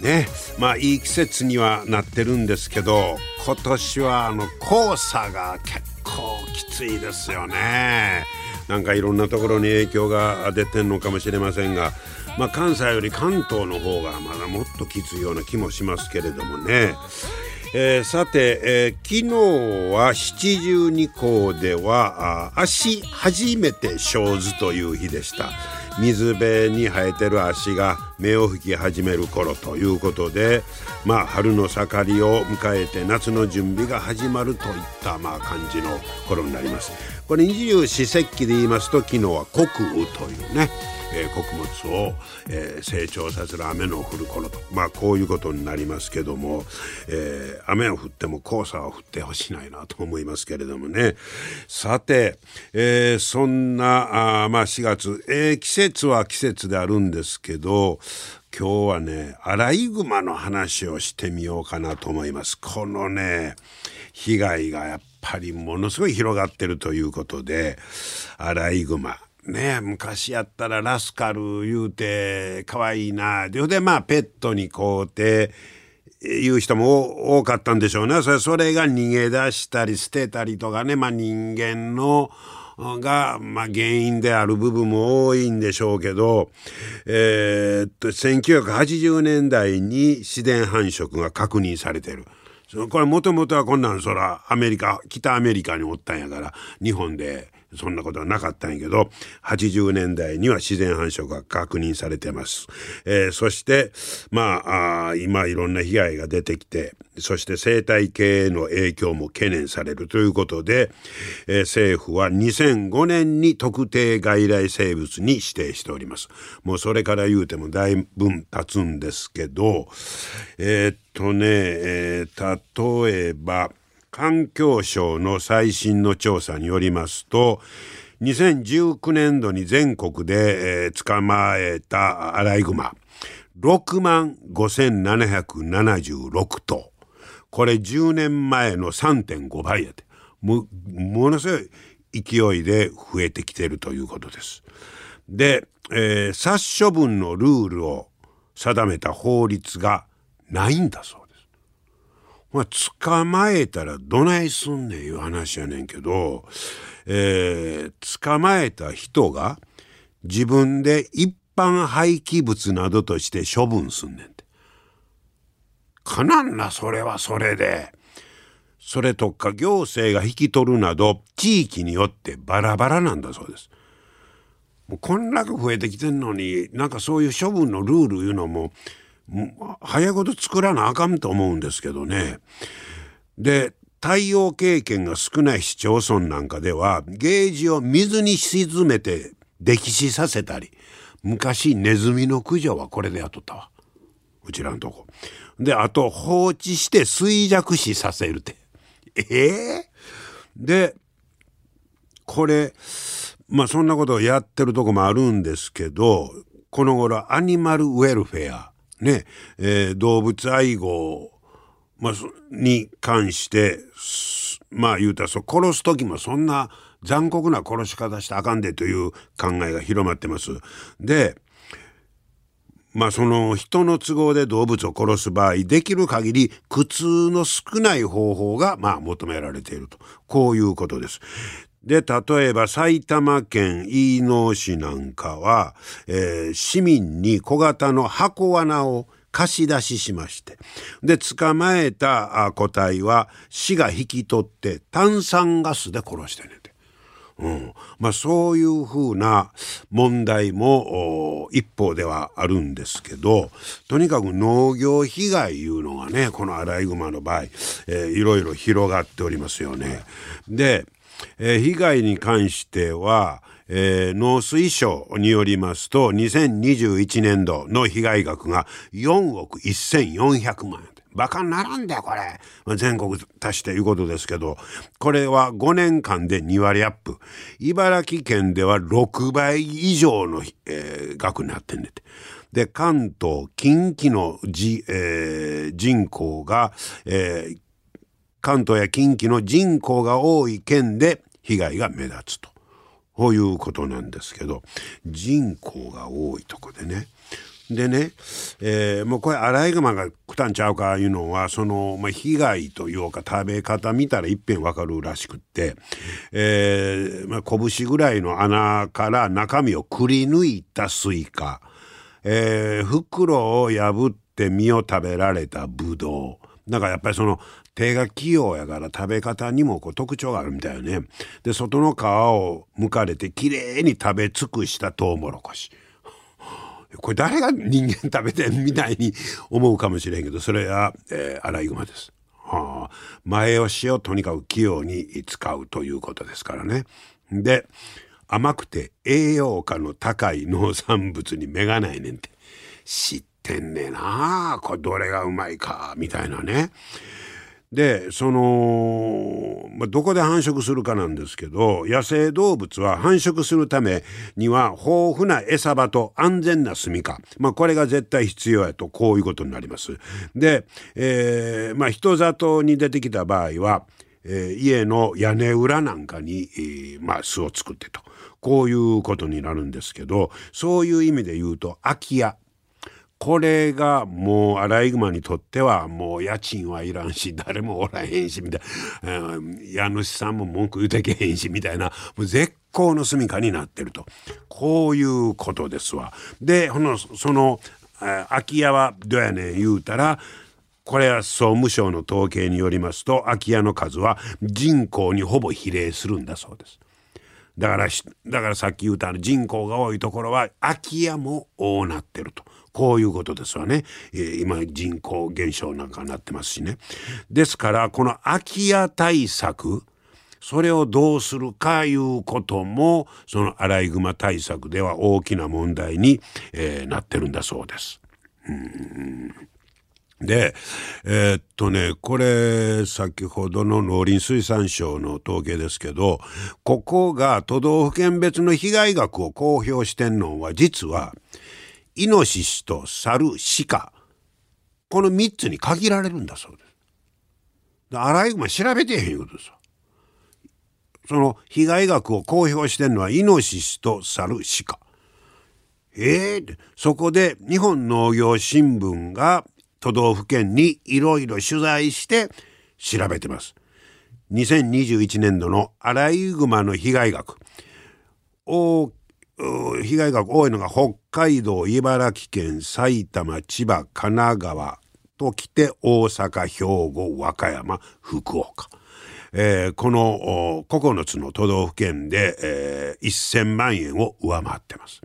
ね。まあいい季節にはなってるんですけど今年はあの黄砂が結構きついですよね。なんかいろんなところに影響が出てんのかもしれませんがまあ関西より関東の方がまだもっときついような気もしますけれどもね。えー、さて、えー、昨日は七十二校ではあ足初めて生ずという日でした。水辺に生えてる足が芽を吹き始める頃ということでまあ春の盛りを迎えて夏の準備が始まるといったまあ感じの頃になります。これ二十四節気で言いますと昨日は穀雨というねえー、穀物を、えー、成長させる雨の降る頃とまあこういうことになりますけども、えー、雨を降っても黄砂は降ってほしないなと思いますけれどもねさて、え、そんなあまあ4月、え、季節は季節であるんですけど今日はねアライグマの話をしてみようかなと思います。このね被害がやっぱりものすごい広がってるということでアライグマ。ね昔やったらラスカル言うて可愛いいな。ででまあペットに買うて言う人も多かったんでしょうね。それが逃げ出したり捨てたりとかね、まあ、人間のが、まあ、原因である部分も多いんでしょうけど、えー、っと1980年代に自然繁殖が確認されてる。これもともとはこんなんそらアメリカ北アメリカにおったんやから日本でそんなことはなかったんやけど80年代には自然繁殖が確認されてます、えー、そしてまああ今いろんな被害が出てきてそして生態系への影響も懸念されるということで、えー、政府は2005年に特定外来生物に指定しております。もうそれから言うてもだいぶ経つんですけどえー、っとね、えー、例えば環境省の最新の調査によりますと2019年度に全国で、えー、捕まえたアライグマ6万5776頭これ10年前の3.5倍やでもものすごい勢いで増えてきてるということです。で、えー、殺処分のルールを定めた法律がないんだそうですまあ、捕まえたらどないすんねんいう話やねんけど、えー、捕まえた人が自分で一般廃棄物などとして処分すんねんって。かなんなそれはそれで。それとか行政が引き取るなど地域によってバラバラなんだそうです。もうこんだけ増えてきてんのになんかそういう処分のルールいうのも早いこと作らなあかんと思うんですけどね。で太陽経験が少ない市町村なんかではゲージを水に沈めて溺死させたり昔ネズミの駆除はこれでやっとったわうちらのとこ。であと放置して衰弱死させるってええ？ー、でこれまあそんなことをやってるとこもあるんですけどこの頃アニマルウェルフェアね、えー、動物愛護、まあ、に関してまあ言うたらそ殺す時もそんな残酷な殺し方してあかんでという考えが広まってます。でまあその人の都合で動物を殺す場合できる限り苦痛の少ない方法がまあ求められているとこういうことです。で、例えば埼玉県飯能市なんかは、えー、市民に小型の箱罠を貸し出ししまして、で、捕まえた個体は市が引き取って炭酸ガスで殺してねて。うん、まあそういうふうな問題も一方ではあるんですけどとにかく農業被害いうのがねこのアライグマの場合、えー、いろいろ広がっておりますよね。でえー、被害に関しては、えー、農水省によりますと2021年度の被害額が4億1400万円。バカにならんだよこれ、まあ、全国足していうことですけど。これは5年間で2割アップ。茨城県では6倍以上の、えー、額になってんねて。で関東近畿の、えー、人口が、えー、関東や近畿の人口が多い県で被害が目立つと。こういうことなんですけど。人口が多いとこでね。でね、えー、もうこれアライグマが食たんちゃうかいうのはその、まあ、被害というか食べ方見たらいっぺんわかるらしくって、えーまあ、拳ぐらいの穴から中身をくり抜いたスイカ、えー、袋を破って実を食べられたブドウ。だからやっぱりその手が器用やから食べ方にもこう特徴があるみたいよね。で外の皮を剥かれてきれいに食べ尽くしたトウモロコシ。これ誰が人間食べてんみたいに思うかもしれんけどそれは、えー、アライグマです。はあ、前押しをとにかく器用に使うということですからね。で甘くて栄養価の高い農産物に目がないねんて知っててんねえなこれどれがうまいかみたいなね。でその、まあ、どこで繁殖するかなんですけど野生動物は繁殖するためには豊富な餌場と安全な住みか、まあ、これが絶対必要やとこういうことになります。で、えーまあ、人里に出てきた場合は、えー、家の屋根裏なんかに、えーま、巣を作ってとこういうことになるんですけどそういう意味で言うと空き家これがもうアライグマにとってはもう家賃はいらんし誰もおらへんしみたいな、うん、家主さんも文句言うてけへんしみたいなもう絶好の住みかになってるとこういうことですわ。でこのその空き家はどうやねん言うたらこれは総務省の統計によりますと空き家の数は人口にほぼ比例するんだそうです。だからだからさっき言うた人口が多いところは空き家も多なってると。こういうことですわね、えー、今人口減少なんかになってますしね。ですからこの空き家対策それをどうするかいうこともそのアライグマ対策では大きな問題に、えー、なってるんだそうです。で、えー、っとね、これ、先ほどの農林水産省の統計ですけど、ここが都道府県別の被害額を公表してんのは、実は、イノシシと猿鹿この3つに限られるんだそうです。アライグマ調べてへんいうことですその被害額を公表してるのはイノシシと猿鹿。ええー、そこで日本農業新聞が都道府県にいろいろ取材して調べてます。2021年度のアライグマの被害額大被害が多いのが北海道茨城県埼玉千葉神奈川ときて大阪兵庫和歌山福岡、えー、この9つの都道府県で、えー、1,000万円を上回ってます。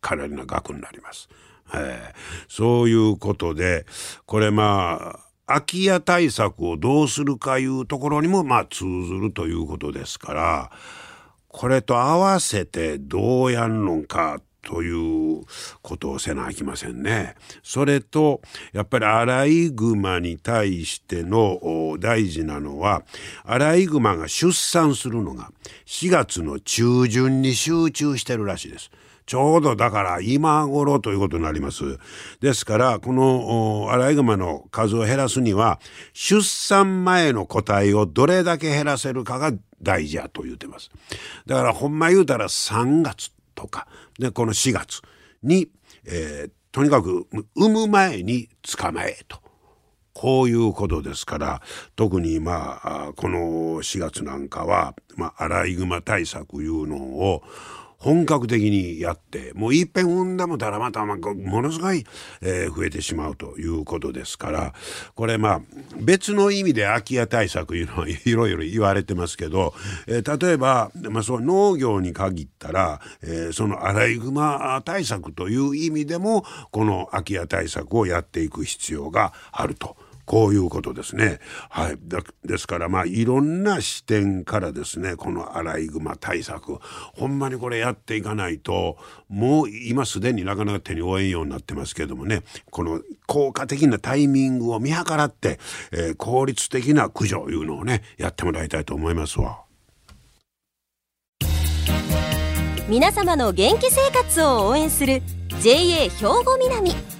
かなりの額になります、えー、そういうことでこれまあ空き家対策をどうするかいうところにもまあ通ずるということですからこれと合わせてどうやんのかということをせなあきませんね。それとやっぱりアライグマに対しての大事なのはアライグマが出産するのが4月の中旬に集中してるらしいです。ちょうどだから今頃ということになります。ですからこのアライグマの数を減らすには出産前の個体をどれだけ減らせるかが大事やと言うてます。だからほんま言うたら3月とかでこの4月に、えー、とにかく産む前に捕まえと。こういうことですから特にまあこの4月なんかは、まあ、アライグマ対策いうのを本格的にやってもういっぺん産んだもたらまたものすごい、えー、増えてしまうということですからこれまあ別の意味で空き家対策いうのは いろいろ言われてますけど、えー、例えば、まあ、そう農業に限ったら、えー、そのアライグマ対策という意味でもこの空き家対策をやっていく必要があると。こういうことですね。はい、ですからまあいろんな視点からですねこのアライグマ対策ほんまにこれやっていかないともう今すでになかなか手に負えんようになってますけどもねこの効果的なタイミングを見計らって、えー、効率的な駆除いうのをねやってもらいたいと思いますわ。皆様の元気生活を応援する JA 兵庫南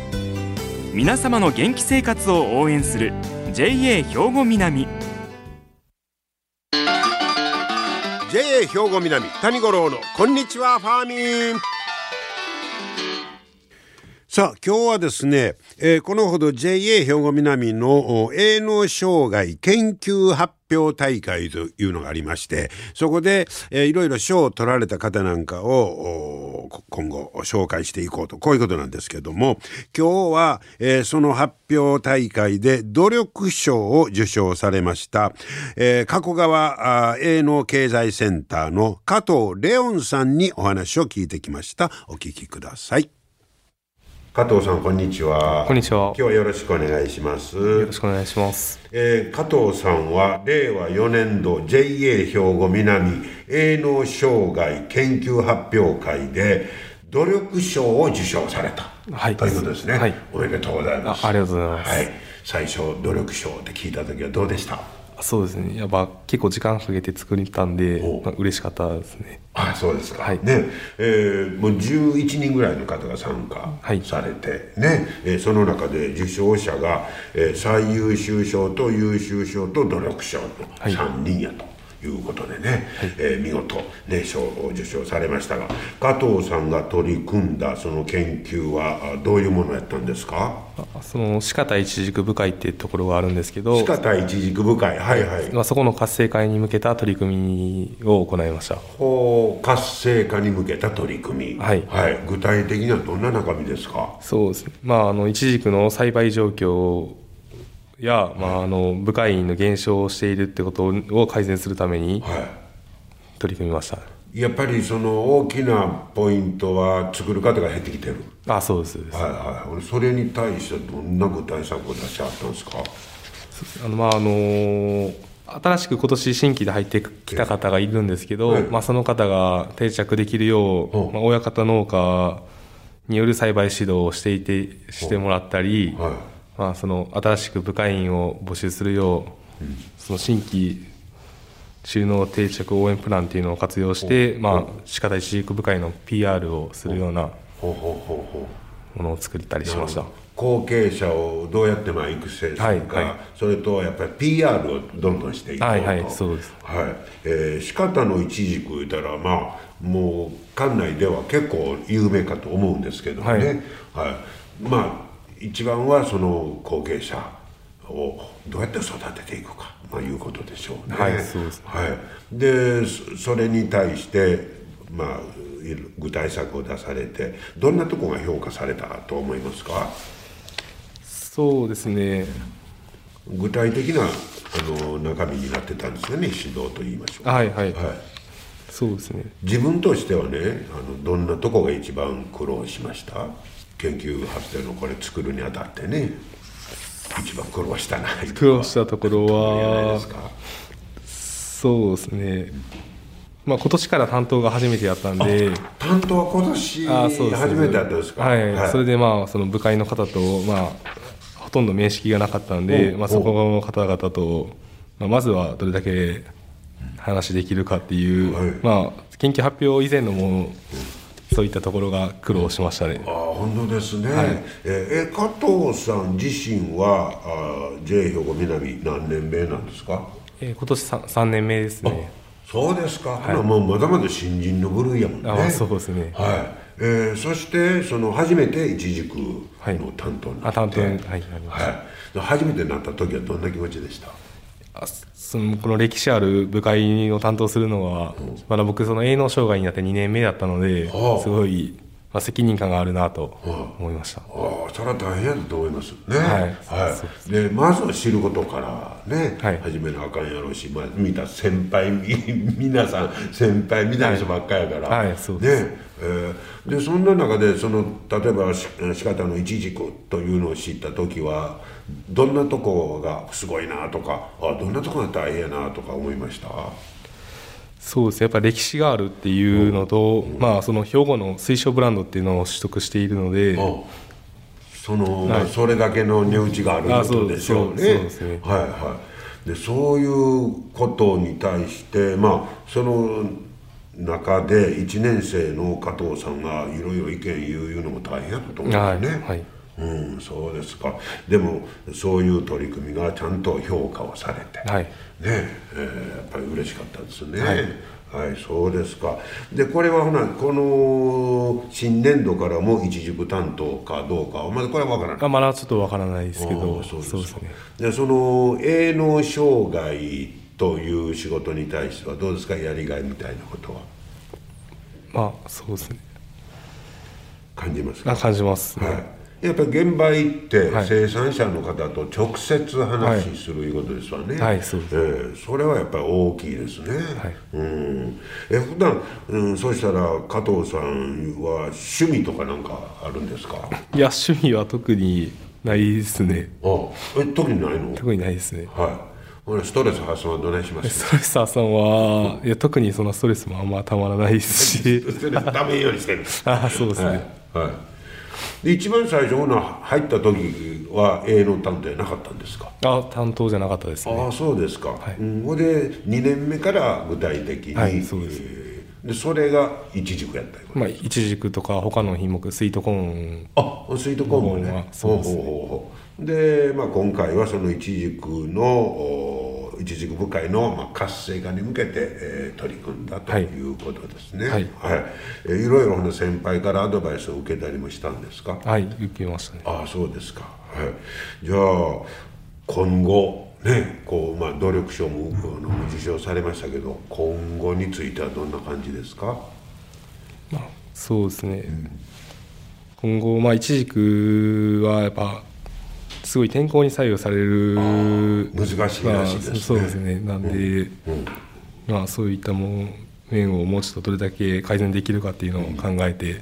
皆様の元気生活を応援する JA 兵庫南。JA 兵庫南谷五郎のこんにちはファーミン。さあ今日はですね、えー、このほど JA 兵庫南の営農障害研究発表大会というのがありましてそこで、えー、いろいろ賞を取られた方なんかを今後紹介していこうとこういうことなんですけども今日は、えー、その発表大会で努力賞を受賞されました、えー、加古川営農経済センターの加藤レオンさんにお話を聞いてきましたお聞きください。加藤さんこんにちは。こんにちは。今日はよろしくお願いします。よろしくお願いします、えー、加藤さんは令和4年度 JA 兵庫南営農障害研究発表会で努力賞を受賞された、はい、ということですね、はい、おめでとうございます。ありがとうございます、はい、最初努力賞って聞いた時はどうでした？そうですね。やっぱ結構時間かけて作ったんで、まあ、嬉しかったですね。あそうですか、はい、ね。えー、もう11人ぐらいの方が参加されて、はい、ね、えー、その中で受賞者が、えー、最優秀賞と優秀賞と努力賞の3人やと。はいいうことでね、はい、えー、見事、ね、賞を受賞されましたが加藤さんが取り組んだその研究はどういうものやったんですか？その鹿田一軸部会っていうところがあるんですけど鹿田一軸部会はいはい、まあ、そこの活性化に向けた取り組みを行いました。ほう活性化に向けた取り組み。はい、はい、具体的にはどんな中身ですか？そうですまああの一軸の栽培状況や、まあ、あの部会員の減少をしているってことを改善するために取り組みました、はい、やっぱりその大きなポイントは作る方が減ってきてる。あそうですはいはいそれに対してどんな具体策を出しあったんですか？あのまああの新しく今年新規で入ってきた方がいるんですけど、はい、まあ、その方が定着できるよう、まあ、親方農家による栽培指導をしていてしてもらったり、はいまあ、その新しく部会員を募集するよう、うん、その新規収納定着応援プランっていうのを活用して、まあ、歯科大飼育部会の PR をするようなものを作ったりしました。後継者をどうやってまあ育成するか、はいはい、それとやっぱり PR をどんどんしていこうと、はいはい、そうです、はい。えー、歯科の一軸言ったらまあもう館内では結構有名かと思うんですけどね、はい、はい、まあ一番はその後継者をどうやって育てていくか、まあ、いうことでしょうね。はい、そうです、ね、はい、でそれに対して、まあ、具体策を出されてどんなところが評価されたと思いますか？そうですね。具体的なあの中身になってたんですよね指導といいましょうはいはい、はい。そうですね。自分としてはねあのどんなとこが一番苦労しました？研究発表のこれ作るにあたってね一番苦労したな苦労したところはそうですね。まあ今年から担当が初めてやったんで担当は今年初めてやったんですか？はい、はい、それでまあその部会の方とまあほとんど面識がなかったんで、まあ、そこの方々と、まあ、まずはどれだけ話できるかっていう、はい、まあ研究発表以前のものそういったところが苦労しましたね。あ本当ですね。はい、えー、加藤さん自身はあ J 兵庫南何年目なんですか？えー、今年三三年目ですね。そうですか。はい、もうまだまだ新人の部類やもんね。あそうですね。はい。えー、そしてその初めて一軸の担当になって、はい、あ担当はい、はい、初めてなった時はどんな気持ちでした？あそのこの歴史ある部会を担当するのは、まだ僕その営農障害になって2年目だったので、はあ。すごい、まあ、責任感があるなと思いました、ああそれは大変やと思います。ね。はい。はい。でまずは知ることからね、はい。始めなあかんやろうし、まあ、見た先輩み皆さん先輩みたいな人ばっかりやから、はい。はいそうでね。えーでそんな中でその例えばし仕方の一軸というのを知った時はどんなとこがすごいなとかあどんなとこが大変やなとか思いました？そうですね。やっぱ歴史があるっていうのと、まあ、その兵庫の水晶ブランドっていうのを取得しているので、あその、まあ、それだけの値打ちがあることでしょうね。あそうはいはい。でそういうことに対してまあその中で1年生の加藤さんがいろいろ意見言ういうのも大変やったと思うんですね。はいはい。うん、そうですか。でもそういう取り組みがちゃんと評価をされて、はい。ねえーやっぱり嬉しかったですね。はい、そうですか。でこれはほなこの新年度からも一軸担当かどうかはまだこれは分からない。あまだちょっとわからないですけあどあそうですね。でその営農障害という仕事に対してはどうですか？やりがいみたいなことは。まあそうですね。感じますか？あ感じますね、はい、やっぱり現場行ってはい。生産者の方と直接話するいうことですわね、はい。そうです。ええ。それはやっぱり大きいですね、うん。え普段、うん、そうしたら加藤さんは趣味とかなんかあるんですか？いや趣味は特にないですね。あえ特にないの？特にないですね。はい。ストレス発散はどないします？ストレス発散はいや特にそのストレスもあんまたまらないですし。ストレスためんようにしてる。あそうですね、はい、はい、で一番最初ほな入った時は営農担当やなかったんですか？あ担当じゃなかったですね。ああそうですか、うん、ほんで2年目から具体的に、はいそうです。えー。でそれが一軸やったよ、まあイチジクとか他の品目スイートコーン。あスイートコーンもね。そうですね。ほうほうほうほう。で、まあ、今回はその一軸のお一軸部会の、まあ、活性化に向けて、えー取り組んだとはい。いうことですね。はい。えーいろいろな先輩からアドバイスを受けたりもしたんですか？はい受けましたね。ああそうですか、はい、じゃあ今後ねこう、まあ、努力賞もあの受賞されましたけど今後についてはどんな感じですか？そうですね、今後まあイチジクはやっぱすごい天候に左右される難しいらしいですね。まあそうですね。なんで、まあそういったも面をもうちょっとどれだけ改善できるかっていうのを考えて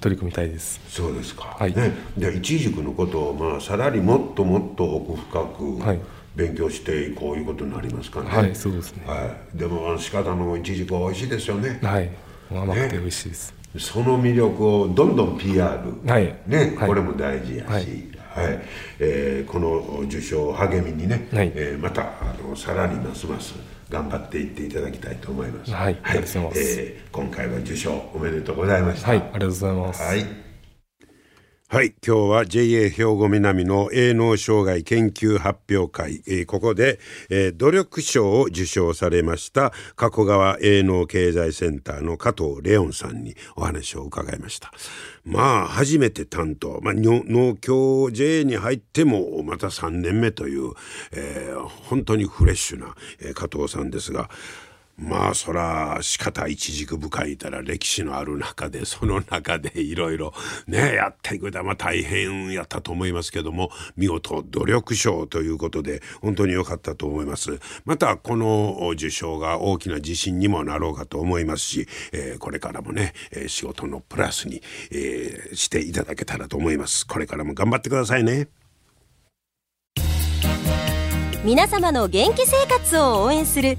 取り組みたいです、そうですか、はい。ね、で一軸のことを、まあ、さらにもっともっと奥深くはい。勉強していこういうことになりますかね。はいそうですね。はい、でもあの仕方の一軸は美味しいですよね。はい。甘くて美味しいです、その魅力をどんどん PR、はい。ね、はい。これも大事やし、はいはい。えーこの受賞を励みにね、はい。えーまたあのさらにますます頑張っていっていただきたいと思います。はい。ありがとうございます。えー今回は受賞おめでとうございました。はい。ありがとうございます、はいはい、今日は JA 兵庫南の営農障害研究発表会、えーここで、えー努力賞を受賞されました加古川営農経済センターの加藤レオンさんにお話を伺いました。まあ初めて担当、まあ、農協 JA に入ってもまた3年目という、えー本当にフレッシュな、え加藤さんですがまあそら仕方一軸深いたら歴史のある中でその中でいろいろねやっていくとまあ大変やったと思いますけども見事努力賞ということで本当に良かったと思います。またこの受賞が大きな自信にもなろうかと思いますし、えーこれからもね、えー仕事のプラスに、えーしていただけたらと思います。これからも頑張ってくださいね。皆様の元気生活を応援する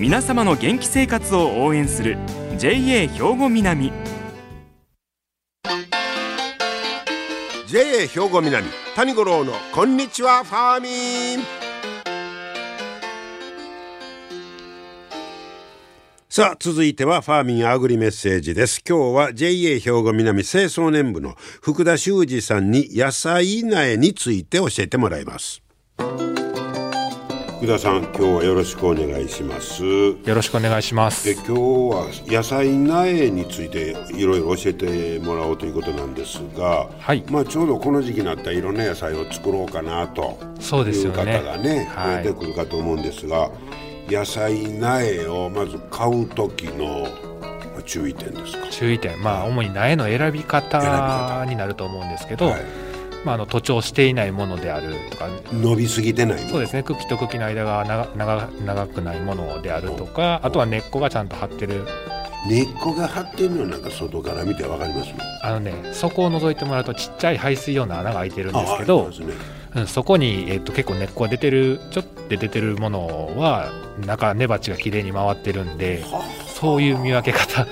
皆様の元気生活を応援する JA 兵庫南。JA 兵庫南谷五郎のこんにちはファーミン。さあ続いてはファーミンアグリメッセージです。今日は JA 兵庫南清掃年部の福田修二さんに野菜苗について教えてもらいます。福田さん今日はよろしくお願いします。よろしくお願いします。え今日は野菜苗についていろいろ教えてもらおうということなんですが、はい、まあちょうどこの時期になったらいろんな野菜を作ろうかなという方がね、はい、出てくるかと思うんですが野菜苗をまず買う時の注意点ですか？注意点。まあ主に苗の選び方。になると思うんですけど、はいまあ、あの徒長していないものであるとか。伸びすぎてないそうですね。茎と茎の間が長長くないものであるとか。あとは根っこがちゃんと張ってる。根っこが張ってるのなんか外から見て分かります？あのね底を覗いてもらうとちっちゃい排水用の穴が開いてるんですけど、ね、うん、そこに、えーと、結構根っこが出てるちょっと出てるものは中根鉢がきれいに回ってるんでそういう見分け方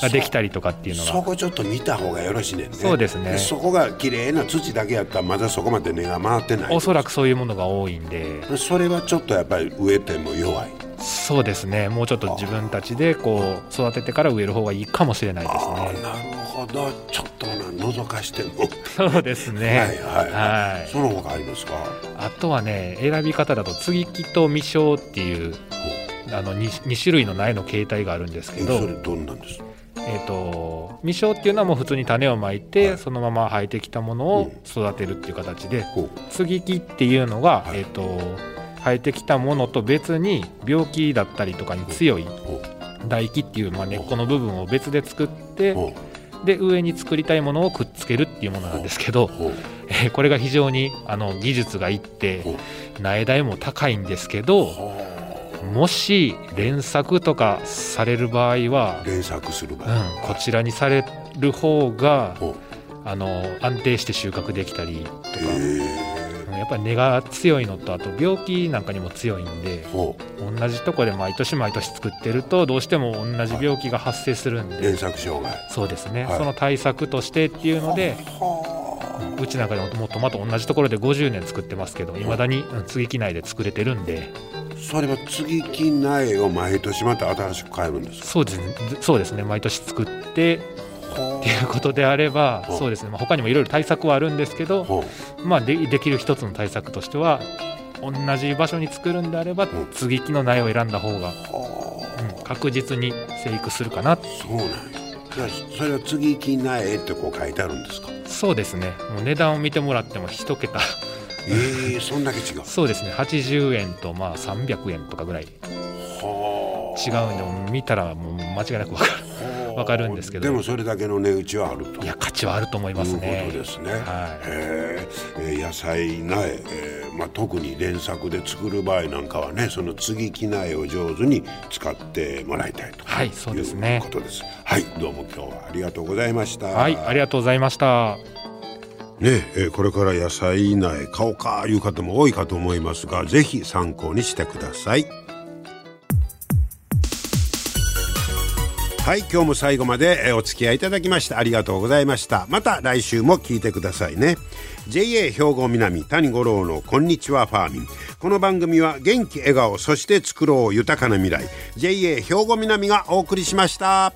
ができたりとかっていうのが。そこちょっと見た方がよろしいねんね。そうですね。そこが綺麗な土だけやったらまだそこまで根が回ってない。おそらくそういうものが多いんで。それはちょっとやっぱり植えても弱い。そうですね。もうちょっと自分たちでこう育ててから植える方がいいかもしれないですね。なるほど。ちょっとな覗かしても。そうですね。はいはい、はい、その他ありますか？あとはね選び方だと接ぎ木と未生っていうあの 2, 2種類の苗の形態があるんですけど。それどんなんです？えーと、未生っていうのはもう普通に種をまいて、はい、そのまま生えてきたものを育てるっていう形で、う。ん、接ぎ木っていうのが、はい、えーと、生えてきたものと別に病気だったりとかに強い唾液っていう、まあ、根っこの部分を別で作ってで上に作りたいものをくっつけるっていうものなんですけど、えー、これが非常にあの技術がいって苗代も高いんですけど。もし連作とかされる場合は連作する場合、うん、こちらにされる方があの安定して収穫できたりとか。やっぱり根が強いのとあと病気なんかにも強いんで同じとこで毎年毎年作ってるとどうしても同じ病気が発生するんで、連作障害。そうですね、はい、その対策としてっていうのでうちなんかでももうトマト同じところで50年作ってますけどいまだに接ぎ木内で作れてるんで。それは接ぎ木苗を毎年また新しく変えるんですそうですね。そうですね。毎年作ってっていうことであればそうですね、まあ、他にもいろいろ対策はあるんですけど、まあで、できる一つの対策としては同じ場所に作るんであれば接ぎ木の苗を選んだ方が、う。ん、確実に生育するかなそうなんやそれは接ぎ木苗ってこう書いてあるんですか？そうですね。もう値段を見てもらっても一桁。えー、そんだけ違う？そうですね。80円とまあ300円とかぐらい。違うんで見たらもう間違いなく分かる分かるんですけど。でもそれだけの値打ちはあると。いや価値はあると思いますね。いうことですね、はい。えー、野菜苗、えーまあ、特に連作で作る場合なんかはねその継ぎ木苗を上手に使ってもらいたいと。はいそうですね。ことです。はいどうも今日はありがとうございました。はいありがとうございました。ねえこれから野菜苗買おうかいう方も多いかと思いますが是非参考にしてくださいはい今日も最後までお付き合いいただきましてありがとうございました。また来週も聞いてくださいね。JA 兵庫南谷五郎のこんにちはファーミン。この番組は元気笑顔そして作ろう豊かな未来。JA 兵庫南がお送りしました。